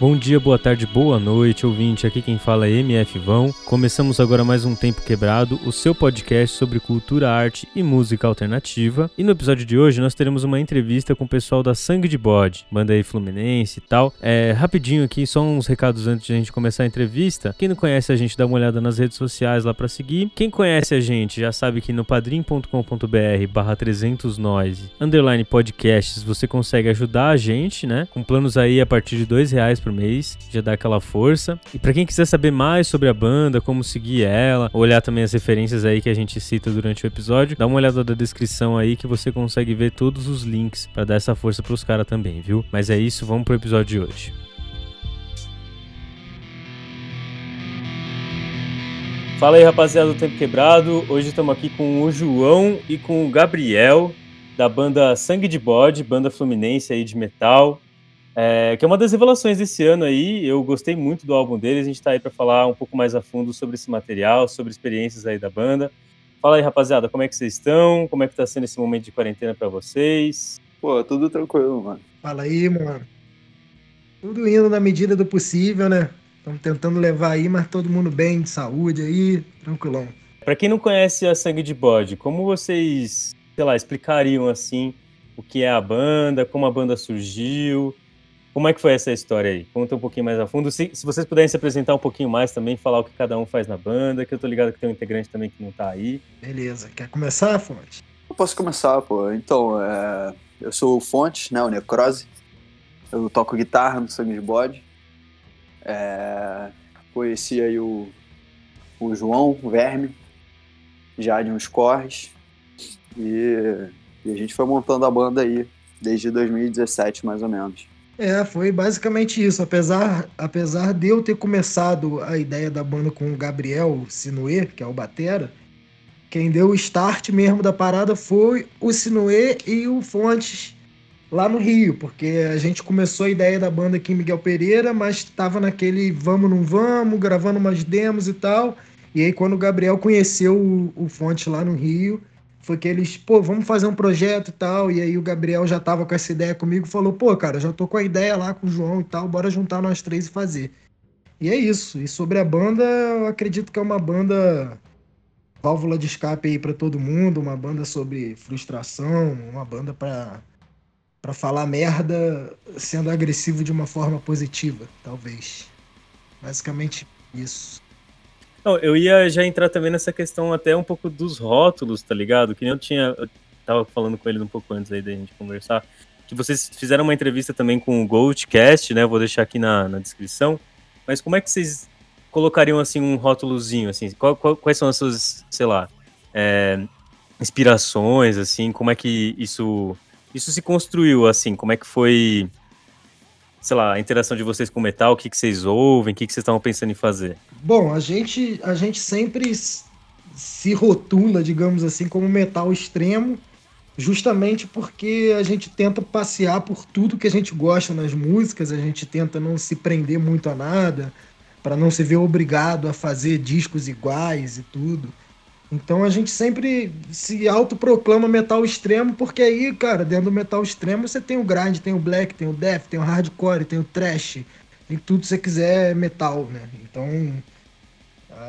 Bom dia, boa tarde, boa noite, ouvinte. Aqui quem fala é MF Vão. Começamos agora mais um Tempo Quebrado, o seu podcast sobre cultura, arte e música alternativa. E no episódio de hoje nós teremos uma entrevista com o pessoal da Sangue de Bode, banda aí fluminense e tal. É, rapidinho aqui, só uns recados antes de a gente começar a entrevista. Quem não conhece a gente, dá uma olhada nas redes sociais lá para seguir. Quem conhece a gente já sabe que no padrim.com.br barra 300 noise, underline podcasts, você consegue ajudar a gente, né? Com planos aí a partir de dois reais por mês, já dá aquela força. E para quem quiser saber mais sobre a banda, como seguir ela, olhar também as referências aí que a gente cita durante o episódio, dá uma olhada na descrição aí que você consegue ver todos os links para dar essa força pros caras também, viu? Mas é isso, vamos pro episódio de hoje. Fala aí, rapaziada do Tempo Quebrado. Hoje estamos aqui com o João e com o Gabriel, da banda Sangue de Bode, banda fluminense aí de metal. É, que é uma das revelações desse ano aí. Eu gostei muito do álbum deles. A gente está aí para falar um pouco mais a fundo sobre esse material, sobre experiências aí da banda. Fala aí, rapaziada, como é que vocês estão? Como é que tá sendo esse momento de quarentena para vocês? Pô, tudo tranquilo, mano. Fala aí, mano. Tudo indo na medida do possível, né? Estamos tentando levar aí, mas todo mundo bem, de saúde aí, tranquilão. Para quem não conhece a Sangue de Bode, como vocês, sei lá, explicariam assim o que é a banda, como a banda surgiu? Como é que foi essa história aí? Conta um pouquinho mais a fundo. Se, se vocês puderem se apresentar um pouquinho mais também, falar o que cada um faz na banda, que eu tô ligado que tem um integrante também que não tá aí. Beleza. Quer começar, Fonte? Eu posso começar, pô. Então, é... eu sou o Fonte, né, o Necrose. Eu toco guitarra no Sangue de Bode. É... Conheci aí o, o João, o Verme, já de uns corres. E... e a gente foi montando a banda aí desde 2017, mais ou menos. É, foi basicamente isso. Apesar, apesar de eu ter começado a ideia da banda com o Gabriel Sinuê, que é o Batera, quem deu o start mesmo da parada foi o Sinuê e o Fontes lá no Rio, porque a gente começou a ideia da banda aqui em Miguel Pereira, mas estava naquele vamos, não vamos, gravando umas demos e tal. E aí, quando o Gabriel conheceu o, o Fontes lá no Rio, foi que eles, pô, vamos fazer um projeto e tal. E aí o Gabriel já tava com essa ideia comigo, falou, pô, cara, já tô com a ideia lá com o João e tal, bora juntar nós três e fazer. E é isso. E sobre a banda, eu acredito que é uma banda válvula de escape aí para todo mundo, uma banda sobre frustração, uma banda para para falar merda sendo agressivo de uma forma positiva, talvez. Basicamente isso. Não, eu ia já entrar também nessa questão até um pouco dos rótulos, tá ligado? Que nem eu tinha. Eu tava falando com ele um pouco antes aí da gente conversar. Que vocês fizeram uma entrevista também com o Goldcast, né? Vou deixar aqui na, na descrição. Mas como é que vocês colocariam assim um rótulozinho, assim? Qual, qual, quais são as suas, sei lá, é, inspirações, assim? Como é que isso isso se construiu, assim? Como é que foi sei lá, a interação de vocês com o metal, o que, que vocês ouvem, o que, que vocês estavam pensando em fazer? Bom, a gente, a gente sempre se rotula, digamos assim, como metal extremo, justamente porque a gente tenta passear por tudo que a gente gosta nas músicas, a gente tenta não se prender muito a nada, para não se ver obrigado a fazer discos iguais e tudo. Então a gente sempre se autoproclama metal extremo, porque aí, cara, dentro do metal extremo você tem o grind, tem o black, tem o death, tem o hardcore, tem o trash, tem tudo que você quiser metal, né? Então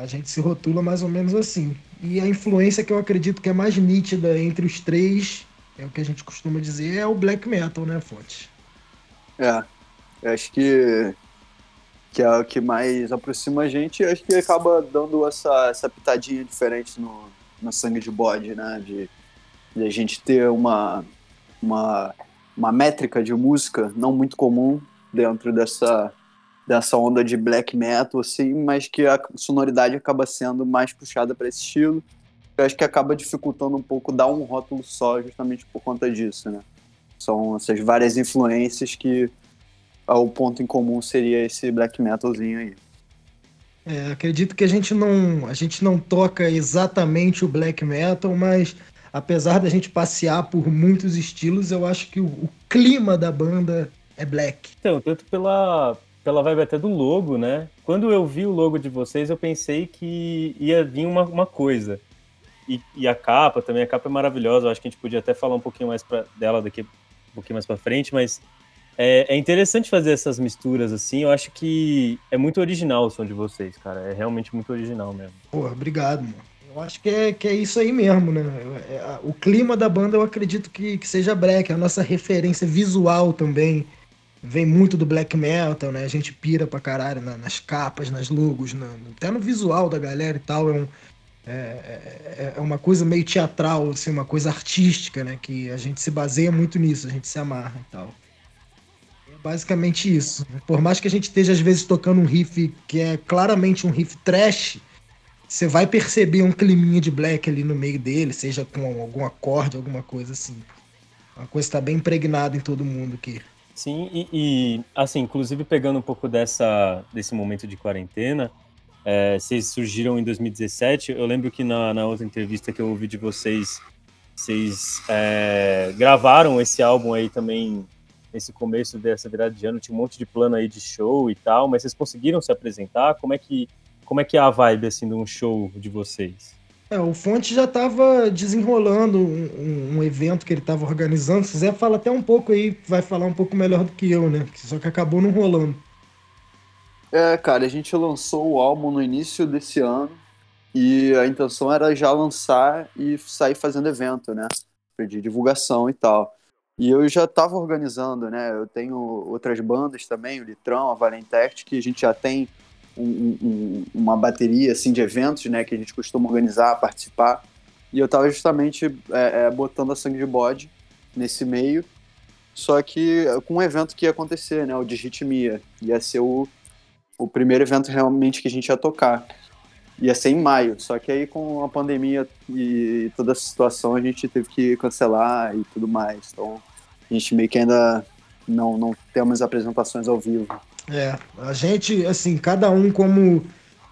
a gente se rotula mais ou menos assim. E a influência que eu acredito que é mais nítida entre os três, é o que a gente costuma dizer, é o black metal, né, Fonte? É, acho que que é o que mais aproxima a gente, e acho que acaba dando essa, essa pitadinha diferente no, no sangue de bode, né? De, de a gente ter uma, uma, uma métrica de música não muito comum dentro dessa, dessa onda de black metal, assim, mas que a sonoridade acaba sendo mais puxada para esse estilo. Eu acho que acaba dificultando um pouco dar um rótulo só, justamente por conta disso, né? São essas várias influências que o ponto em comum seria esse black metalzinho aí. É, acredito que a gente não a gente não toca exatamente o black metal, mas apesar da gente passear por muitos estilos, eu acho que o, o clima da banda é black. Então, tanto pela pela vibe até do logo, né? Quando eu vi o logo de vocês, eu pensei que ia vir uma, uma coisa. E, e a capa também, a capa é maravilhosa. Eu acho que a gente podia até falar um pouquinho mais pra, dela daqui um pouquinho mais para frente, mas É, é, interessante fazer essas misturas assim. Eu acho que é muito original o som de vocês, cara. É realmente muito original mesmo. Pô, obrigado, mano. Eu acho que é, que é isso aí mesmo, né? É, o clima da banda eu acredito que, que seja black. A nossa referência visual também vem muito do black metal, né? A gente pira pra caralho nas capas, nas logos, na, até no visual da galera e tal. É, um, é, é, é, uma coisa meio teatral, assim, uma coisa artística, né? Que a gente se baseia muito nisso, a gente se amarra e tal. Basicamente isso. Por mais que a gente esteja às vezes tocando um riff que é claramente um riff trash, você vai perceber um climinha de black ali no meio dele, seja com algum acorde, alguma coisa assim. Uma coisa está bem impregnada em todo mundo aqui. Sim, e, e, assim, inclusive pegando um pouco dessa, desse momento de quarentena, é, vocês surgiram em 2017. Eu lembro que na, na outra entrevista que eu ouvi de vocês, vocês é, gravaram esse álbum aí também nesse começo dessa virada de ano. Tinha um monte de plano aí de show e tal, mas vocês conseguiram se apresentar? Como é que como é que é a vibe assim de um show de vocês? É, o Fonte já estava desenrolando um, um, evento que ele estava organizando. Se quiser, fala até um pouco aí, vai falar um pouco melhor do que eu, né? Só que acabou não rolando. É, cara, a gente lançou o álbum no início desse ano e a intenção era já lançar e sair fazendo evento, né? De divulgação e tal. E eu já estava organizando, né? Eu tenho outras bandas também, o Litrão, a Valentect, que a gente já tem um, um, uma bateria assim de eventos, né, que a gente costuma organizar, participar. E eu estava justamente é, é, botando a sangue de bode nesse meio, só que com um evento que ia acontecer, né, o de ritmia, ia ser o, o primeiro evento realmente que a gente ia tocar. Ia ser em maio, só que aí com a pandemia e toda essa situação a gente teve que cancelar e tudo mais. Então a gente meio que ainda não, não temos apresentações ao vivo. É, a gente, assim, cada um como,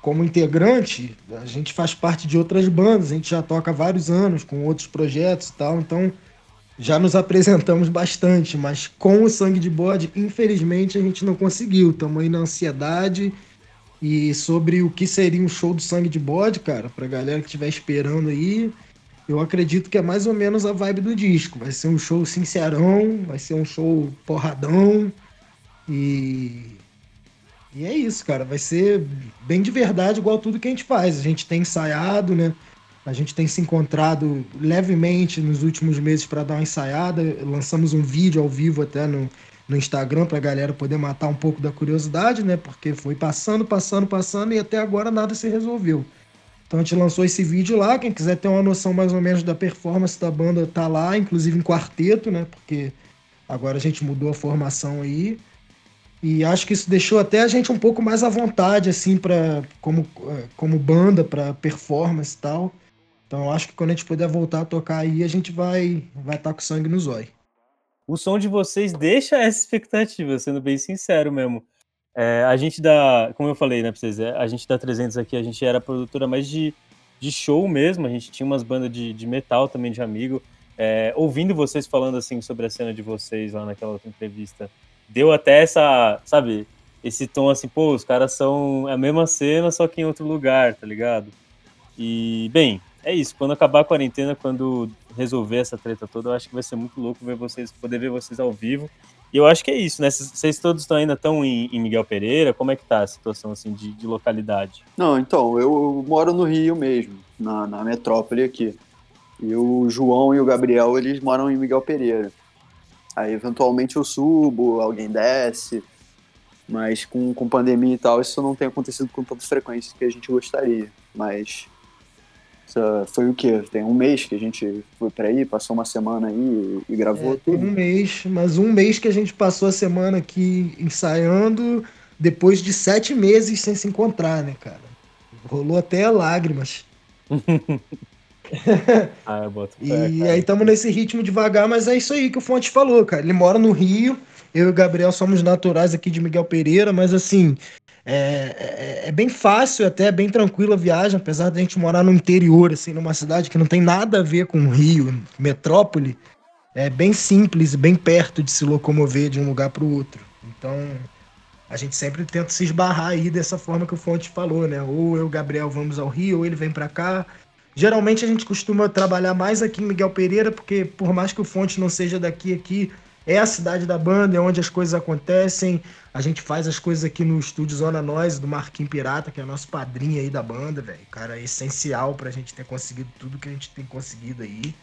como integrante, a gente faz parte de outras bandas, a gente já toca há vários anos com outros projetos e tal, então já nos apresentamos bastante, mas com o sangue de bode, infelizmente, a gente não conseguiu. Estamos aí na ansiedade. E sobre o que seria um show do sangue de bode, cara, pra galera que estiver esperando aí, eu acredito que é mais ou menos a vibe do disco. Vai ser um show sincerão, vai ser um show porradão. E e é isso, cara. Vai ser bem de verdade, igual tudo que a gente faz. A gente tem ensaiado, né? A gente tem se encontrado levemente nos últimos meses para dar uma ensaiada. Lançamos um vídeo ao vivo até no, no Instagram para a galera poder matar um pouco da curiosidade, né? Porque foi passando, passando, passando e até agora nada se resolveu. Então a gente lançou esse vídeo lá. Quem quiser ter uma noção mais ou menos da performance da banda tá lá, inclusive em quarteto, né? Porque agora a gente mudou a formação aí. E acho que isso deixou até a gente um pouco mais à vontade, assim, para como, é, como banda, para performance e tal. Então acho que quando a gente puder voltar a tocar aí, a gente vai vai estar tá com sangue no zóio. O som de vocês deixa essa expectativa, sendo bem sincero mesmo. É, a gente dá, como eu falei, né, pra vocês, é, a gente dá 300 aqui, a gente era produtora mais de, de show mesmo, a gente tinha umas bandas de, de metal também de amigo. É, ouvindo vocês falando assim sobre a cena de vocês lá naquela outra entrevista, deu até essa, sabe, esse tom assim, pô, os caras são a mesma cena, só que em outro lugar, tá ligado? E, bem, é isso. Quando acabar a quarentena, quando resolver essa treta toda, eu acho que vai ser muito louco ver vocês, poder ver vocês ao vivo. E eu acho que é isso, né? Vocês todos estão ainda estão em, em, Miguel Pereira? Como é que tá a situação assim de, de localidade? Não, então, eu moro no Rio mesmo, na, na metrópole aqui. E o João e o Gabriel, eles moram em Miguel Pereira. Aí eventualmente eu subo, alguém desce, mas com, com pandemia e tal, isso não tem acontecido com tanta frequência que a gente gostaria. Mas foi o quê? Tem um mês que a gente foi para aí, passou uma semana aí e, gravou é, tudo. Um mês, mas um mês que a gente passou a semana aqui ensaiando, depois de sete meses sem se encontrar, né, cara? Rolou até lágrimas. ah, eu boto fé, E cara. aí estamos nesse ritmo devagar, mas é isso aí que o Fonte falou, cara. Ele mora no Rio, eu e o Gabriel somos naturais aqui de Miguel Pereira, mas assim, é, é, é, bem fácil, até bem tranquila a viagem, apesar de a gente morar no interior, assim, numa cidade que não tem nada a ver com o Rio, metrópole. É bem simples, bem perto de se locomover de um lugar para o outro. Então, a gente sempre tenta se esbarrar aí dessa forma que o Fonte falou, né? Ou eu Gabriel vamos ao Rio, ou ele vem para cá, Geralmente a gente costuma trabalhar mais aqui em Miguel Pereira, porque por mais que o fonte não seja daqui aqui, é a cidade da banda, é onde as coisas acontecem. A gente faz as coisas aqui no estúdio Zona Nós, do Marquinhos Pirata, que é nosso padrinho aí da banda, velho. Cara, é essencial pra gente ter conseguido tudo que a gente tem conseguido aí.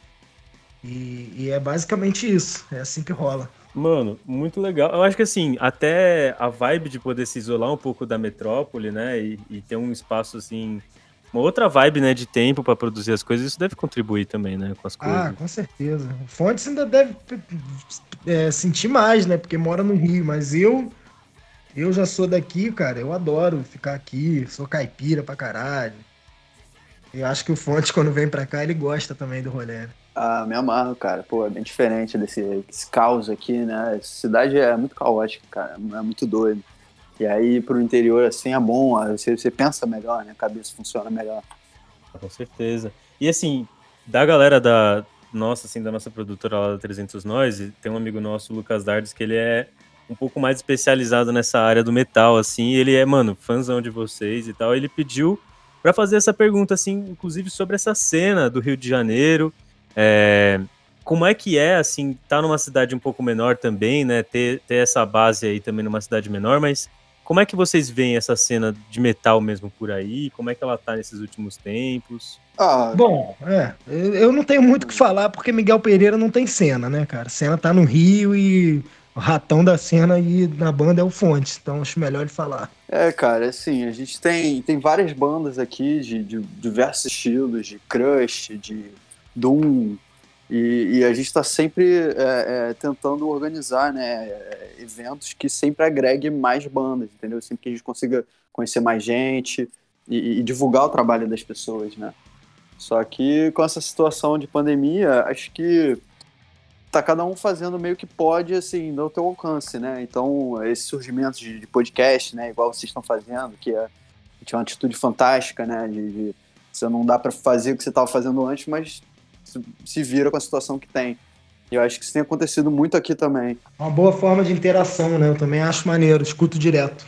E, e, é basicamente isso. É assim que rola. Mano, muito legal. Eu acho que assim, até a vibe de poder se isolar um pouco da metrópole, né? E, e ter um espaço assim. Uma outra vibe, né, de tempo para produzir as coisas, isso deve contribuir também, né, com as coisas. Ah, com certeza. O Fontes ainda deve é, sentir mais, né, porque mora no Rio, mas eu eu já sou daqui, cara, eu adoro ficar aqui, sou caipira pra caralho. Eu acho que o Fontes, quando vem pra cá, ele gosta também do rolê. Né? Ah, me amarro, cara. Pô, é bem diferente desse, desse caos aqui, né? Essa cidade é muito caótica, cara. É muito doido. E aí, pro interior, assim, é bom. Você, você pensa melhor, né? A cabeça funciona melhor. Com certeza. E assim, da galera da nossa, assim, da nossa produtora lá da 300 Noise, tem um amigo nosso, Lucas Dardes, que ele é um pouco mais especializado nessa área do metal, assim. Ele é, mano, fãzão de vocês e tal. Ele pediu para fazer essa pergunta, assim, inclusive sobre essa cena do Rio de Janeiro é, como é que é, assim, tá numa cidade um pouco menor também, né? Ter, ter essa base aí também numa cidade menor, mas como é que vocês veem essa cena de metal mesmo por aí? Como é que ela tá nesses últimos tempos? Ah, Bom, é, eu não tenho muito o que falar porque Miguel Pereira não tem cena, né, cara? Cena tá no Rio e o ratão da cena e na banda é o Fontes, então acho melhor de falar. É, cara, assim, a gente tem, tem várias bandas aqui de, de diversos estilos, de crush, de Doom. E, e a gente está sempre é, é, tentando organizar né, eventos que sempre agreguem mais bandas, entendeu? Sempre que a gente consiga conhecer mais gente e, e divulgar o trabalho das pessoas, né? Só que com essa situação de pandemia, acho que tá cada um fazendo meio que pode, assim, no teu alcance, né? Então, esse surgimento de, de podcast, né, igual vocês estão fazendo, que é, é uma atitude fantástica, né? De, de você não dá para fazer o que você estava fazendo antes, mas se vira com a situação que tem. E eu acho que isso tem acontecido muito aqui também. Uma boa forma de interação, né? Eu também acho maneiro, escuto direto.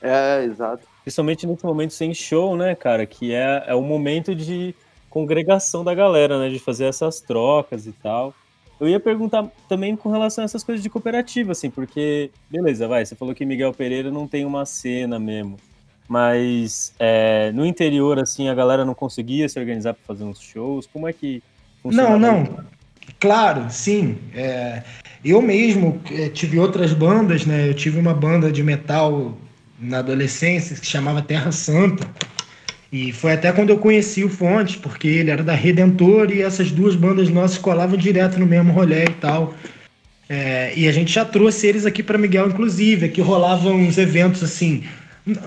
É, exato. Principalmente nesse momento sem show, né, cara? Que é, é o momento de congregação da galera, né? De fazer essas trocas e tal. Eu ia perguntar também com relação a essas coisas de cooperativa, assim, porque, beleza, vai, você falou que Miguel Pereira não tem uma cena mesmo. Mas é, no interior, assim, a galera não conseguia se organizar para fazer uns shows. Como é que não, não. Claro, sim. É, eu mesmo é, tive outras bandas, né? Eu tive uma banda de metal na adolescência que se chamava Terra Santa. E foi até quando eu conheci o Fontes, porque ele era da Redentor e essas duas bandas nossas colavam direto no mesmo rolê e tal. É, e a gente já trouxe eles aqui para Miguel, inclusive. Aqui rolavam uns eventos assim.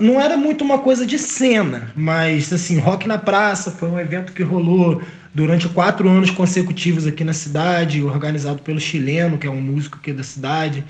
Não era muito uma coisa de cena, mas assim, Rock na Praça foi um evento que rolou durante quatro anos consecutivos aqui na cidade, organizado pelo chileno, que é um músico aqui da cidade,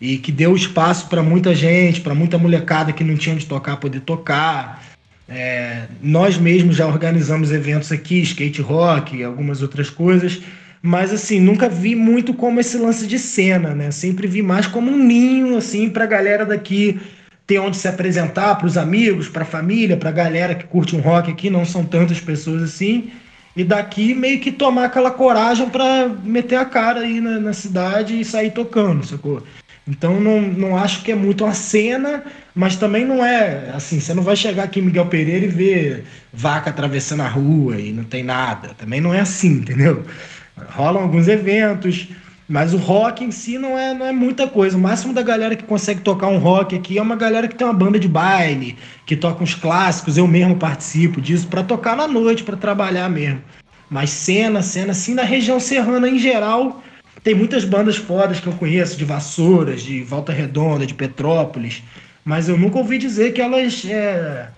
e que deu espaço para muita gente, para muita molecada que não tinha onde tocar poder tocar. É, nós mesmos já organizamos eventos aqui, skate rock e algumas outras coisas, mas assim, nunca vi muito como esse lance de cena, né? Sempre vi mais como um ninho, assim, para a galera daqui ter onde se apresentar, para os amigos, para a família, para a galera que curte um rock aqui, não são tantas pessoas assim e daqui meio que tomar aquela coragem para meter a cara aí na, na, cidade e sair tocando, sacou? Então não, não acho que é muito uma cena, mas também não é assim, você não vai chegar aqui em Miguel Pereira e ver vaca atravessando a rua e não tem nada. Também não é assim, entendeu? Rolam alguns eventos, mas o rock em si não é, não é muita coisa. O máximo da galera que consegue tocar um rock aqui é uma galera que tem uma banda de baile, que toca uns clássicos. Eu mesmo participo disso para tocar na noite, para trabalhar mesmo. Mas cena, cena, assim, na região serrana em geral, tem muitas bandas fodas que eu conheço, de Vassouras, de Volta Redonda, de Petrópolis. Mas eu nunca ouvi dizer que elas. É,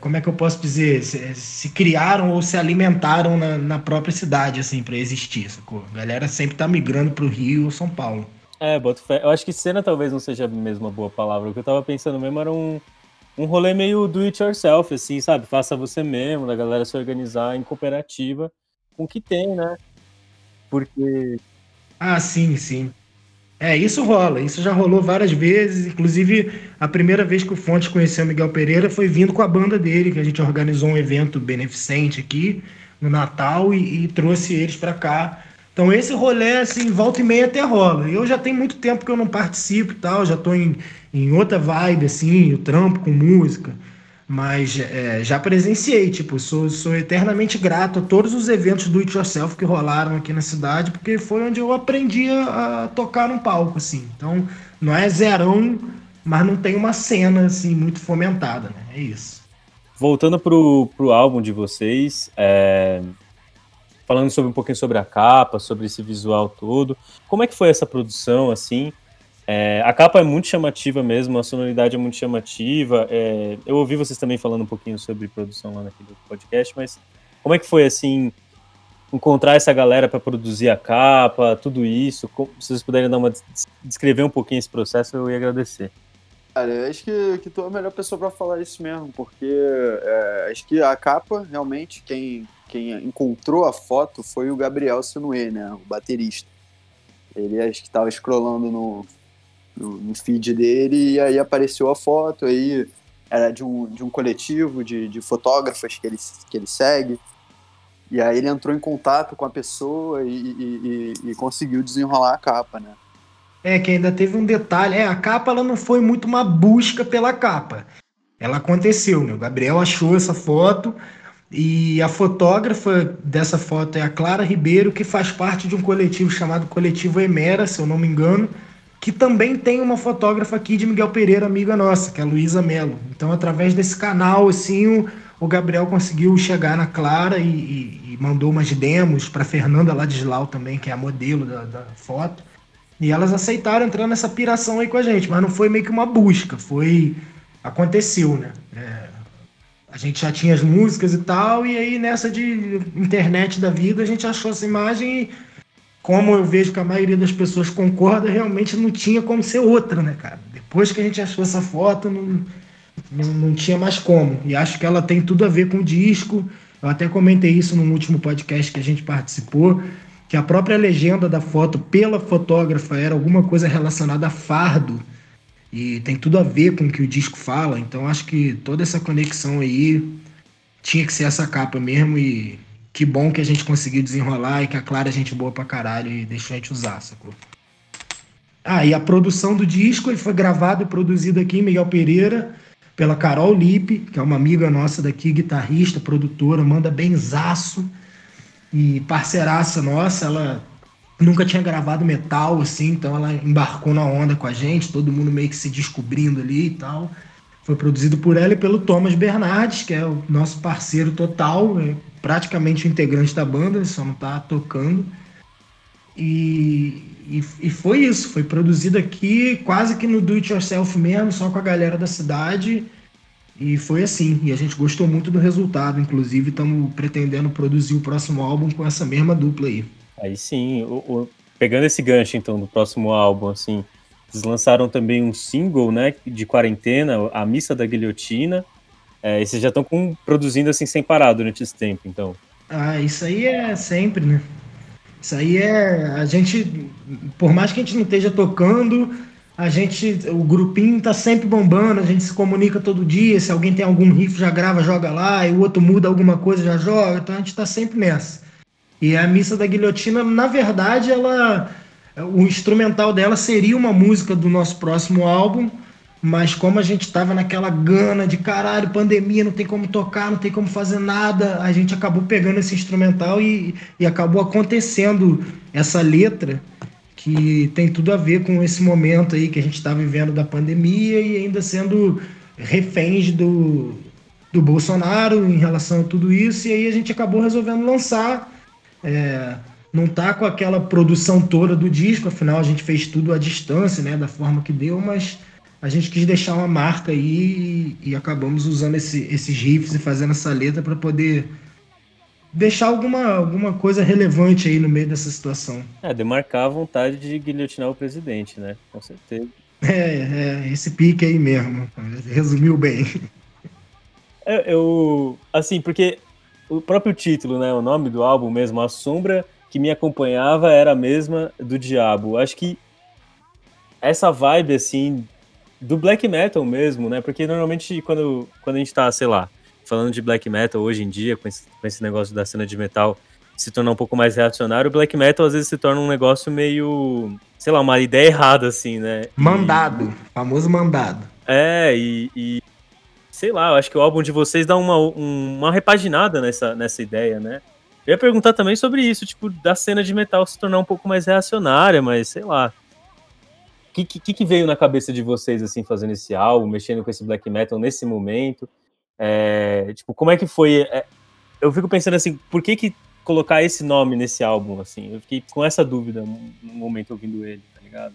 como é que eu posso dizer, se, se criaram ou se alimentaram na, na própria cidade, assim, para existir, sacou? A galera sempre tá migrando pro Rio ou São Paulo. É, boto fé. Eu acho que cena talvez não seja mesmo uma boa palavra. O que eu tava pensando mesmo era um, um rolê meio do it yourself, assim, sabe? Faça você mesmo, da galera se organizar em cooperativa com o que tem, né? Porque. Ah, sim, sim. É, isso rola, isso já rolou várias vezes. Inclusive, a primeira vez que o Fonte conheceu o Miguel Pereira foi vindo com a banda dele, que a gente organizou um evento beneficente aqui no Natal e, e trouxe eles para cá Então esse rolê, assim, volta e meia até rola. Eu já tenho muito tempo que eu não participo e tal, já tô em, em outra vibe, assim, eu trampo com música. Mas é, já presenciei, tipo, sou, sou eternamente grato a todos os eventos do It Yourself que rolaram aqui na cidade, porque foi onde eu aprendi a, a tocar num palco, assim. Então, não é zerão, mas não tem uma cena, assim, muito fomentada, né? É isso. Voltando pro, pro álbum de vocês, é, falando sobre um pouquinho sobre a capa, sobre esse visual todo, como é que foi essa produção, assim? É, a capa é muito chamativa mesmo, a sonoridade é muito chamativa. É, eu ouvi vocês também falando um pouquinho sobre produção lá naquele podcast, mas como é que foi assim encontrar essa galera para produzir a capa, tudo isso? se vocês puderem dar uma descrever um pouquinho esse processo, eu ia agradecer. Cara, eu acho que, que tu é a melhor pessoa para falar isso mesmo, porque é, acho que a capa, realmente, quem, quem encontrou a foto foi o Gabriel Sinue, né, o baterista. Ele acho que estava scrollando no, no, no, feed dele e aí apareceu a foto, aí era de um, de um coletivo de, de fotógrafas que ele, que ele segue. E aí ele entrou em contato com a pessoa e, e, e, e conseguiu desenrolar a capa, né? É, que ainda teve um detalhe. É, a capa ela não foi muito uma busca pela capa. Ela aconteceu, né? O Gabriel achou essa foto e a fotógrafa dessa foto é a Clara Ribeiro, que faz parte de um coletivo chamado Coletivo Emera, se eu não me engano, que também tem uma fotógrafa aqui de Miguel Pereira, amiga nossa, que é a Luísa Mello. Então, através desse canal, assim, o, o Gabriel conseguiu chegar na Clara e, e, e mandou umas demos para Fernanda Ladislau também, que é a modelo da, da foto. E elas aceitaram entrar nessa piração aí com a gente, mas não foi meio que uma busca, foi. Aconteceu, né? É, a gente já tinha as músicas e tal, e aí nessa de internet da vida a gente achou essa imagem e, como eu vejo que a maioria das pessoas concorda, realmente não tinha como ser outra, né, cara? Depois que a gente achou essa foto, não, não, não tinha mais como. E acho que ela tem tudo a ver com o disco. Eu até comentei isso no último podcast que a gente participou que a própria legenda da foto pela fotógrafa era alguma coisa relacionada a fardo e tem tudo a ver com o que o disco fala. Então acho que toda essa conexão aí tinha que ser essa capa mesmo e que bom que a gente conseguiu desenrolar e que a Clara é gente boa pra caralho e deixou a gente usar, sacou? Ah, e a produção do disco ele foi gravado e produzido aqui em Miguel Pereira pela Carol Lipe, que é uma amiga nossa daqui, guitarrista, produtora, manda benzaço e parceiraça nossa, ela nunca tinha gravado metal, assim, então ela embarcou na onda com a gente, todo mundo meio que se descobrindo ali e tal. Foi produzido por ela e pelo Thomas Bernardes, que é o nosso parceiro total, é praticamente o integrante da banda, ele só não tá tocando. E, e, e, foi isso, foi produzido aqui quase que no do it yourself mesmo, só com a galera da cidade. E foi assim, e a gente gostou muito do resultado, inclusive estamos pretendendo produzir o próximo álbum com essa mesma dupla aí. Aí sim, o, o, pegando esse gancho então do próximo álbum, assim, eles lançaram também um single, né, de quarentena, A Missa da Guilhotina, é, e vocês já estão produzindo assim sem parar durante esse tempo, então. Ah, isso aí é sempre, né? Isso aí é. A gente, por mais que a gente não esteja tocando, a gente, o grupinho tá sempre bombando, a gente se comunica todo dia, se alguém tem algum riff já grava, joga lá, e o outro muda alguma coisa, já joga, então a gente tá sempre nessa. E a missa da guilhotina, na verdade, ela o instrumental dela seria uma música do nosso próximo álbum, mas como a gente estava naquela gana de caralho, pandemia, não tem como tocar, não tem como fazer nada, a gente acabou pegando esse instrumental e, e acabou acontecendo essa letra que tem tudo a ver com esse momento aí que a gente está vivendo da pandemia e ainda sendo reféns do, do Bolsonaro em relação a tudo isso, e aí a gente acabou resolvendo lançar. É, não tá com aquela produção toda do disco, afinal a gente fez tudo à distância, né, da forma que deu, mas a gente quis deixar uma marca aí e, e acabamos usando esse, esses riffs e fazendo essa letra para poder deixar alguma, alguma coisa relevante aí no meio dessa situação. É, demarcar a vontade de guilhotinar o presidente, né? Com certeza. É, é esse pique aí mesmo. Resumiu bem. Eu, eu, assim, porque o próprio título, né, o nome do álbum mesmo, A Sombra que me acompanhava era a mesma do Diabo. Acho que essa vibe, assim, do black metal mesmo, né? Porque normalmente quando, quando a gente tá, sei lá, falando de black metal hoje em dia, com esse, com esse negócio da cena de metal se tornar um pouco mais reacionário, o black metal às vezes se torna um negócio meio, sei lá, uma ideia errada, assim, né? Mandado, e... famoso mandado. É, e, e, sei lá, eu acho que o álbum de vocês dá uma, uma repaginada nessa, nessa ideia, né? Eu ia perguntar também sobre isso, tipo, da cena de metal se tornar um pouco mais reacionária, mas sei lá. O que, que, que, veio na cabeça de vocês, assim, fazendo esse álbum, mexendo com esse black metal nesse momento? É, tipo, como é que foi? É, eu fico pensando assim, por que que colocar esse nome nesse álbum, assim? Eu fiquei com essa dúvida no momento ouvindo ele, tá ligado?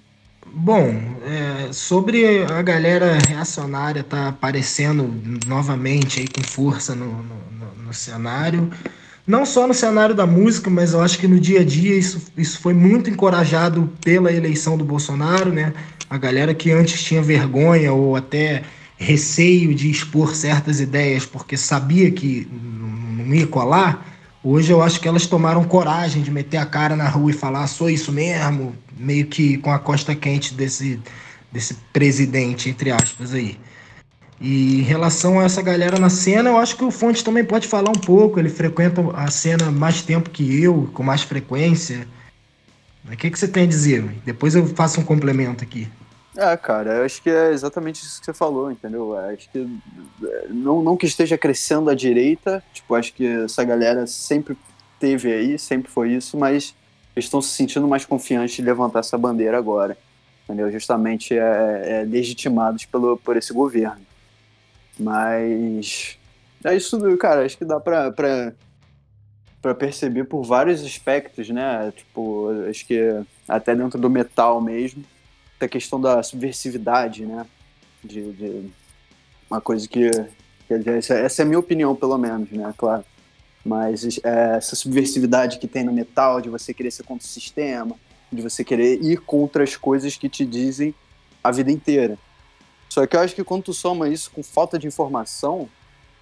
Bom, é, sobre a galera reacionária tá aparecendo novamente aí com força no, no, no, no cenário, não só no cenário da música, mas eu acho que no dia a dia isso, isso foi muito encorajado pela eleição do Bolsonaro, né? A galera que antes tinha vergonha ou até receio de expor certas ideias porque sabia que não ia colar, hoje eu acho que elas tomaram coragem de meter a cara na rua e falar sou isso mesmo, meio que com a costa quente desse, desse presidente, entre aspas, aí. E em relação a essa galera na cena, eu acho que o Fonte também pode falar um pouco. Ele frequenta a cena mais tempo que eu, com mais frequência. O que, que você tem a dizer? Depois eu faço um complemento aqui. É, cara, eu acho que é exatamente isso que você falou, entendeu? Eu acho que não, não que esteja crescendo à direita, tipo, acho que essa galera sempre teve aí, sempre foi isso, mas eles estão se sentindo mais confiantes de levantar essa bandeira agora, entendeu? Justamente é, é legitimados pelo, por esse governo. Mas é isso, cara, acho que dá pra, pra, pra perceber por vários aspectos, né? Tipo, acho que até dentro do metal mesmo, a questão da subversividade, né? De, de uma coisa que, que essa, essa, é a minha opinião, pelo menos, né? Claro. Mas é, essa subversividade que tem no metal, de você querer ser contra o sistema, de você querer ir contra as coisas que te dizem a vida inteira. Só que eu acho que quando tu soma isso com falta de informação,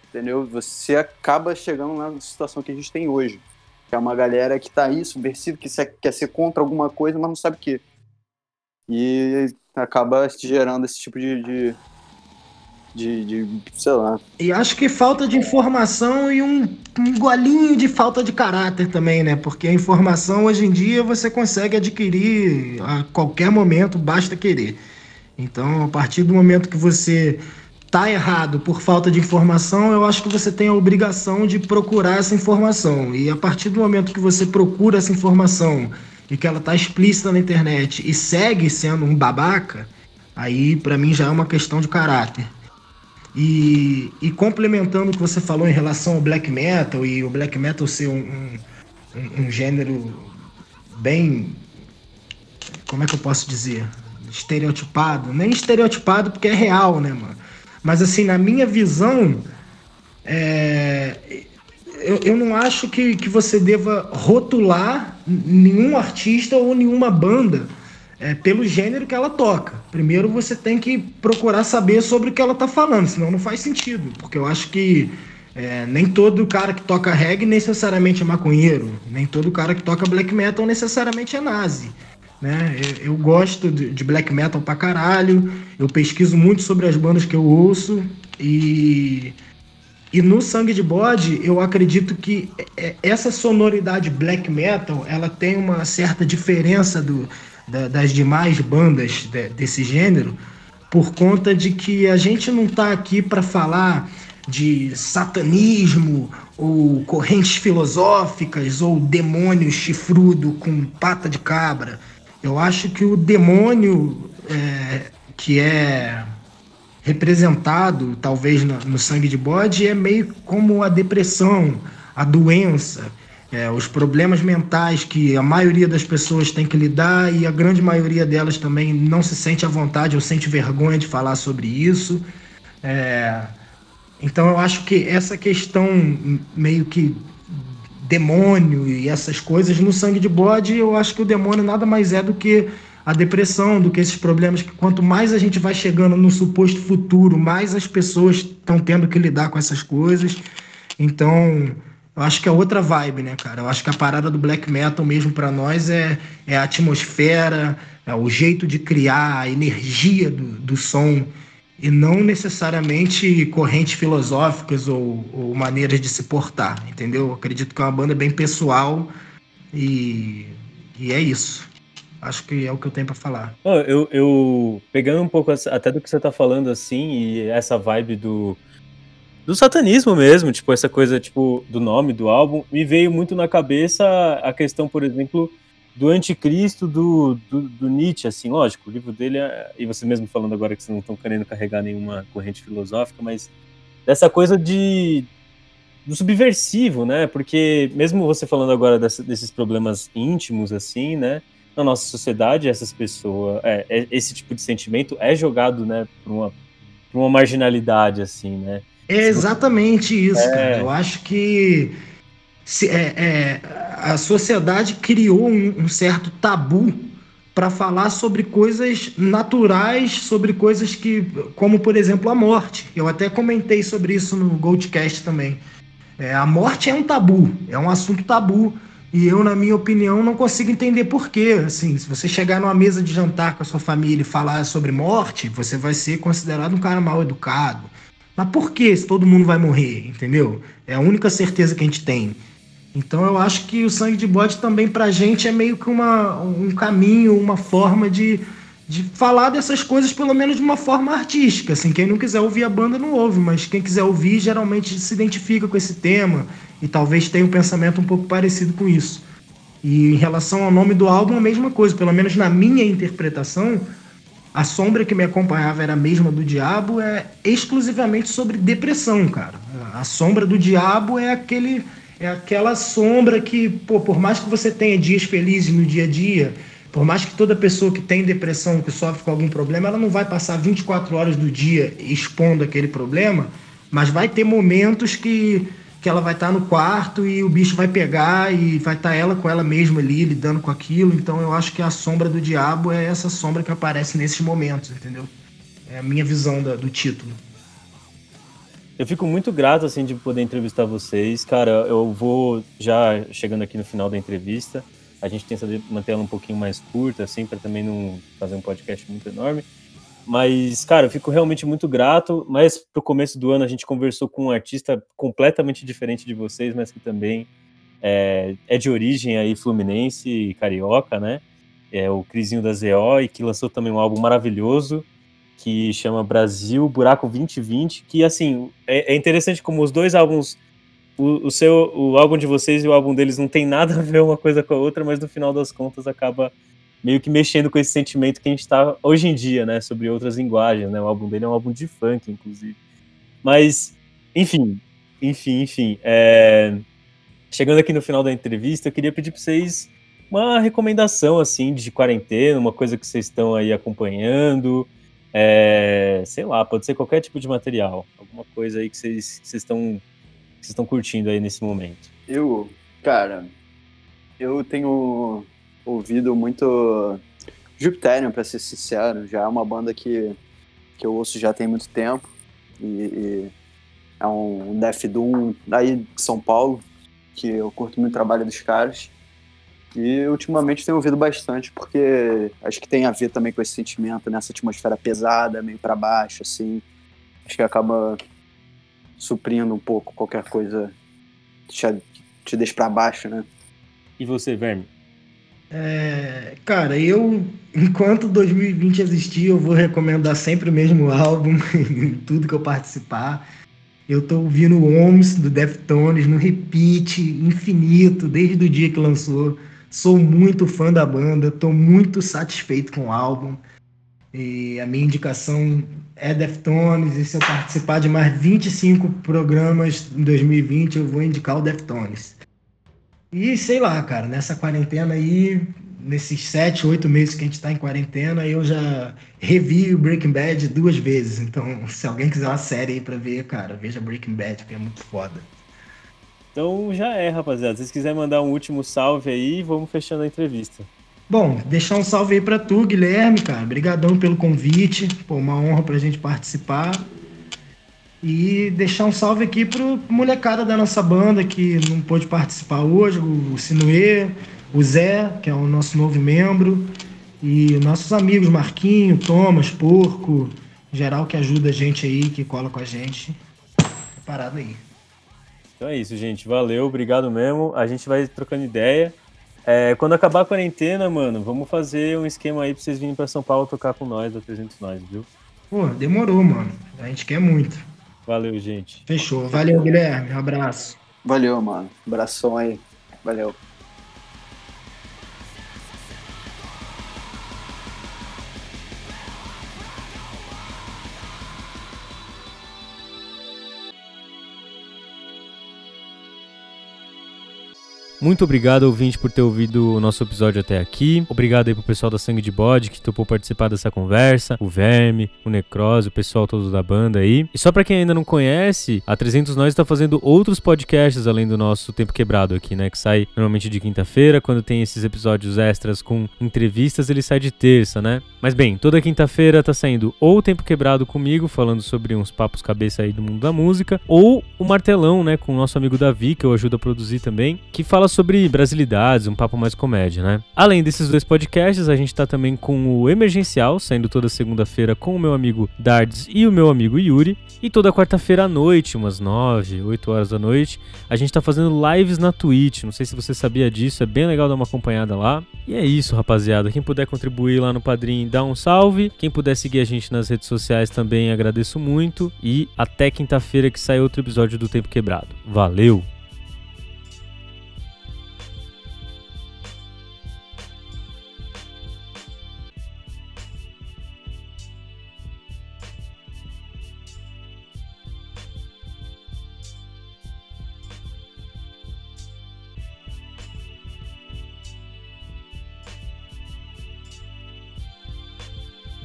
entendeu? Você acaba chegando na situação que a gente tem hoje. Que é uma galera que tá aí, subversiva, que quer ser contra alguma coisa, mas não sabe o que. E acaba gerando esse tipo de, de, de, de, sei lá. E acho que falta de informação e um, um golinho de falta de caráter também, né? Porque a informação hoje em dia você consegue adquirir a qualquer momento, basta querer. Então, a partir do momento que você está errado por falta de informação, eu acho que você tem a obrigação de procurar essa informação. E a partir do momento que você procura essa informação e que ela está explícita na internet e segue sendo um babaca, aí para mim já é uma questão de caráter. E, e, complementando o que você falou em relação ao black metal e o black metal ser um, um, um gênero bem. Como é que eu posso dizer? Estereotipado. Nem estereotipado porque é real, né, mano? Mas assim, na minha visão, é, eu, eu não acho que, que você deva rotular nenhum artista ou nenhuma banda é, pelo gênero que ela toca. Primeiro você tem que procurar saber sobre o que ela está falando, senão não faz sentido. Porque eu acho que é, nem todo cara que toca reggae necessariamente é maconheiro, nem todo cara que toca black metal necessariamente é nazi. Né? Eu, gosto de, de, black metal pra caralho, eu pesquiso muito sobre as bandas que eu ouço e, e no Sangue de Bode eu acredito que é, essa sonoridade black metal ela tem uma certa diferença do, da, das demais bandas de, desse gênero por conta de que a gente não está aqui para falar de satanismo ou correntes filosóficas ou demônio chifrudo com pata de cabra. Eu acho que o demônio é, que é representado, talvez, no, no, sangue de bode, é meio como a depressão, a doença, é, os problemas mentais que a maioria das pessoas tem que lidar e a grande maioria delas também não se sente à vontade ou sente vergonha de falar sobre isso. É, então eu acho que essa questão meio que demônio e essas coisas no sangue de bode, eu acho que o demônio nada mais é do que a depressão, do que esses problemas que quanto mais a gente vai chegando no suposto futuro, mais as pessoas estão tendo que lidar com essas coisas. Então, eu acho que é outra vibe, né, cara? Eu acho que a parada do black metal mesmo para nós é, é a atmosfera, é o jeito de criar, a energia do, do som. E não necessariamente correntes filosóficas ou, ou maneiras de se portar, entendeu? Eu acredito que é uma banda bem pessoal e, e é isso. Acho que é o que eu tenho para falar. Oh, eu, eu, pegando um pouco até do que você tá falando assim e essa vibe do do satanismo mesmo, tipo essa coisa tipo do nome do álbum, me veio muito na cabeça a questão, por exemplo, do anticristo do, do, do, Nietzsche, assim, lógico, o livro dele, é, e você mesmo falando agora que vocês não estão querendo carregar nenhuma corrente filosófica, mas dessa coisa de do subversivo, né? Porque mesmo você falando agora dessa, desses problemas íntimos, assim, né? Na nossa sociedade, essas pessoas, é, é, esse tipo de sentimento é jogado, né, por uma, por uma marginalidade, assim, né? É exatamente isso, é... cara. Eu acho que se, é, é, a sociedade criou um, um certo tabu para falar sobre coisas naturais, sobre coisas que, como por exemplo a morte. Eu até comentei sobre isso no Goldcast também. É, a morte é um tabu, é um assunto tabu. E eu, na minha opinião, não consigo entender por quê. Assim, se você chegar numa mesa de jantar com a sua família e falar sobre morte, você vai ser considerado um cara mal educado. Mas por que se todo mundo vai morrer, entendeu? É a única certeza que a gente tem. Então eu acho que o sangue de bode também pra gente é meio que uma, um caminho, uma forma de, de falar dessas coisas, pelo menos de uma forma artística. Assim, quem não quiser ouvir a banda não ouve, mas quem quiser ouvir geralmente se identifica com esse tema e talvez tenha um pensamento um pouco parecido com isso. E em relação ao nome do álbum, a mesma coisa, pelo menos na minha interpretação, a sombra que me acompanhava era a mesma do diabo, é exclusivamente sobre depressão, cara. A sombra do diabo é aquele é aquela sombra que, pô, por mais que você tenha dias felizes no dia a dia, por mais que toda pessoa que tem depressão, que sofre com algum problema, ela não vai passar 24 horas do dia expondo aquele problema, mas vai ter momentos que, que ela vai estar tá no quarto e o bicho vai pegar e vai estar tá ela com ela mesma ali lidando com aquilo. Então eu acho que a sombra do diabo é essa sombra que aparece nesses momentos, entendeu? É a minha visão da, do título. Eu fico muito grato, assim, de poder entrevistar vocês. Cara, eu vou já chegando aqui no final da entrevista. A gente tenta manter ela um pouquinho mais curta, assim, para também não fazer um podcast muito enorme. Mas, cara, eu fico realmente muito grato. Mas pro começo do ano a gente conversou com um artista completamente diferente de vocês, mas que também é, é de origem aí fluminense e carioca, né? É o Crisinho da ZO e que lançou também um álbum maravilhoso que chama Brasil Buraco 2020, que assim, é, é interessante como os dois álbuns, o, o, seu, o álbum de vocês e o álbum deles não tem nada a ver uma coisa com a outra, mas no final das contas acaba meio que mexendo com esse sentimento que a gente está hoje em dia, né, sobre outras linguagens, né? O álbum dele é um álbum de funk, inclusive. Mas, enfim, enfim, enfim. É... Chegando aqui no final da entrevista, eu queria pedir para vocês uma recomendação assim de quarentena, uma coisa que vocês estão aí acompanhando, é, sei lá, pode ser qualquer tipo de material. Alguma coisa aí que vocês estão curtindo aí nesse momento. Eu, cara, eu tenho ouvido muito Jupiterion, para ser sincero. Já é uma banda que, que eu ouço já tem muito tempo. E, e é um Death Doom daí de São Paulo, que eu curto muito o trabalho dos caras. E ultimamente tenho ouvido bastante, porque acho que tem a ver também com esse sentimento, nessa atmosfera pesada, meio para baixo, assim. Acho que acaba suprindo um pouco qualquer coisa que te, te deixe para baixo, né? E você, Verme? É, cara, eu, enquanto 2020 existir, eu vou recomendar sempre o mesmo álbum em tudo que eu participar. Eu tô ouvindo o Homes do Deftones no repeat infinito desde o dia que lançou. Sou muito fã da banda, estou muito satisfeito com o álbum. E a minha indicação é Deftones, e se eu participar de mais 25 programas em 2020, eu vou indicar o Deftones. E sei lá, cara, nessa quarentena aí, nesses sete, oito meses que a gente está em quarentena, eu já revi o Breaking Bad duas vezes. Então, se alguém quiser uma série aí pra ver, cara, veja Breaking Bad, que é muito foda. Então já é, rapaziada. Se vocês quiserem mandar um último salve aí, vamos fechando a entrevista. Bom, deixar um salve aí para tu, Guilherme, cara. Obrigadão pelo convite. Pô, uma honra pra gente participar. E deixar um salve aqui pro molecada da nossa banda que não pôde participar hoje, o Sinuê, o Zé, que é o nosso novo membro, e nossos amigos Marquinho, Thomas, Porco, geral que ajuda a gente aí, que cola com a gente. Parado aí. Então é isso, gente. Valeu, obrigado mesmo. A gente vai trocando ideia. É, quando acabar a quarentena, mano, vamos fazer um esquema aí pra vocês virem pra São Paulo tocar com nós, da 300 Nós, viu? Pô, demorou, mano. A gente quer muito. Valeu, gente. Fechou. Valeu, Guilherme. Um abraço. Valeu, mano. Abração aí. Valeu. Muito obrigado, ouvinte, por ter ouvido o nosso episódio até aqui. Obrigado aí pro pessoal da Sangue de Bode que topou participar dessa conversa. O Verme, o Necrose, o pessoal todo da banda aí. E só para quem ainda não conhece, a 300 Nós está fazendo outros podcasts além do nosso Tempo Quebrado aqui, né? Que sai normalmente de quinta-feira. Quando tem esses episódios extras com entrevistas, ele sai de terça, né? Mas bem, toda quinta-feira tá saindo ou Tempo Quebrado comigo, falando sobre uns papos cabeça aí do mundo da música, ou o Martelão, né? Com o nosso amigo Davi, que eu ajudo a produzir também, que fala sobre brasilidades, um papo mais comédia, né? Além desses dois podcasts, a gente tá também com o Emergencial, saindo toda segunda-feira com o meu amigo Dardes e o meu amigo Yuri. E toda quarta-feira à noite, umas 9, 8 horas da noite, a gente tá fazendo lives na Twitch. Não sei se você sabia disso, é bem legal dar uma acompanhada lá. E é isso, rapaziada. Quem puder contribuir lá no Padrim, dá um salve. Quem puder seguir a gente nas redes sociais também agradeço muito. E até quinta-feira que sai outro episódio do Tempo Quebrado. Valeu!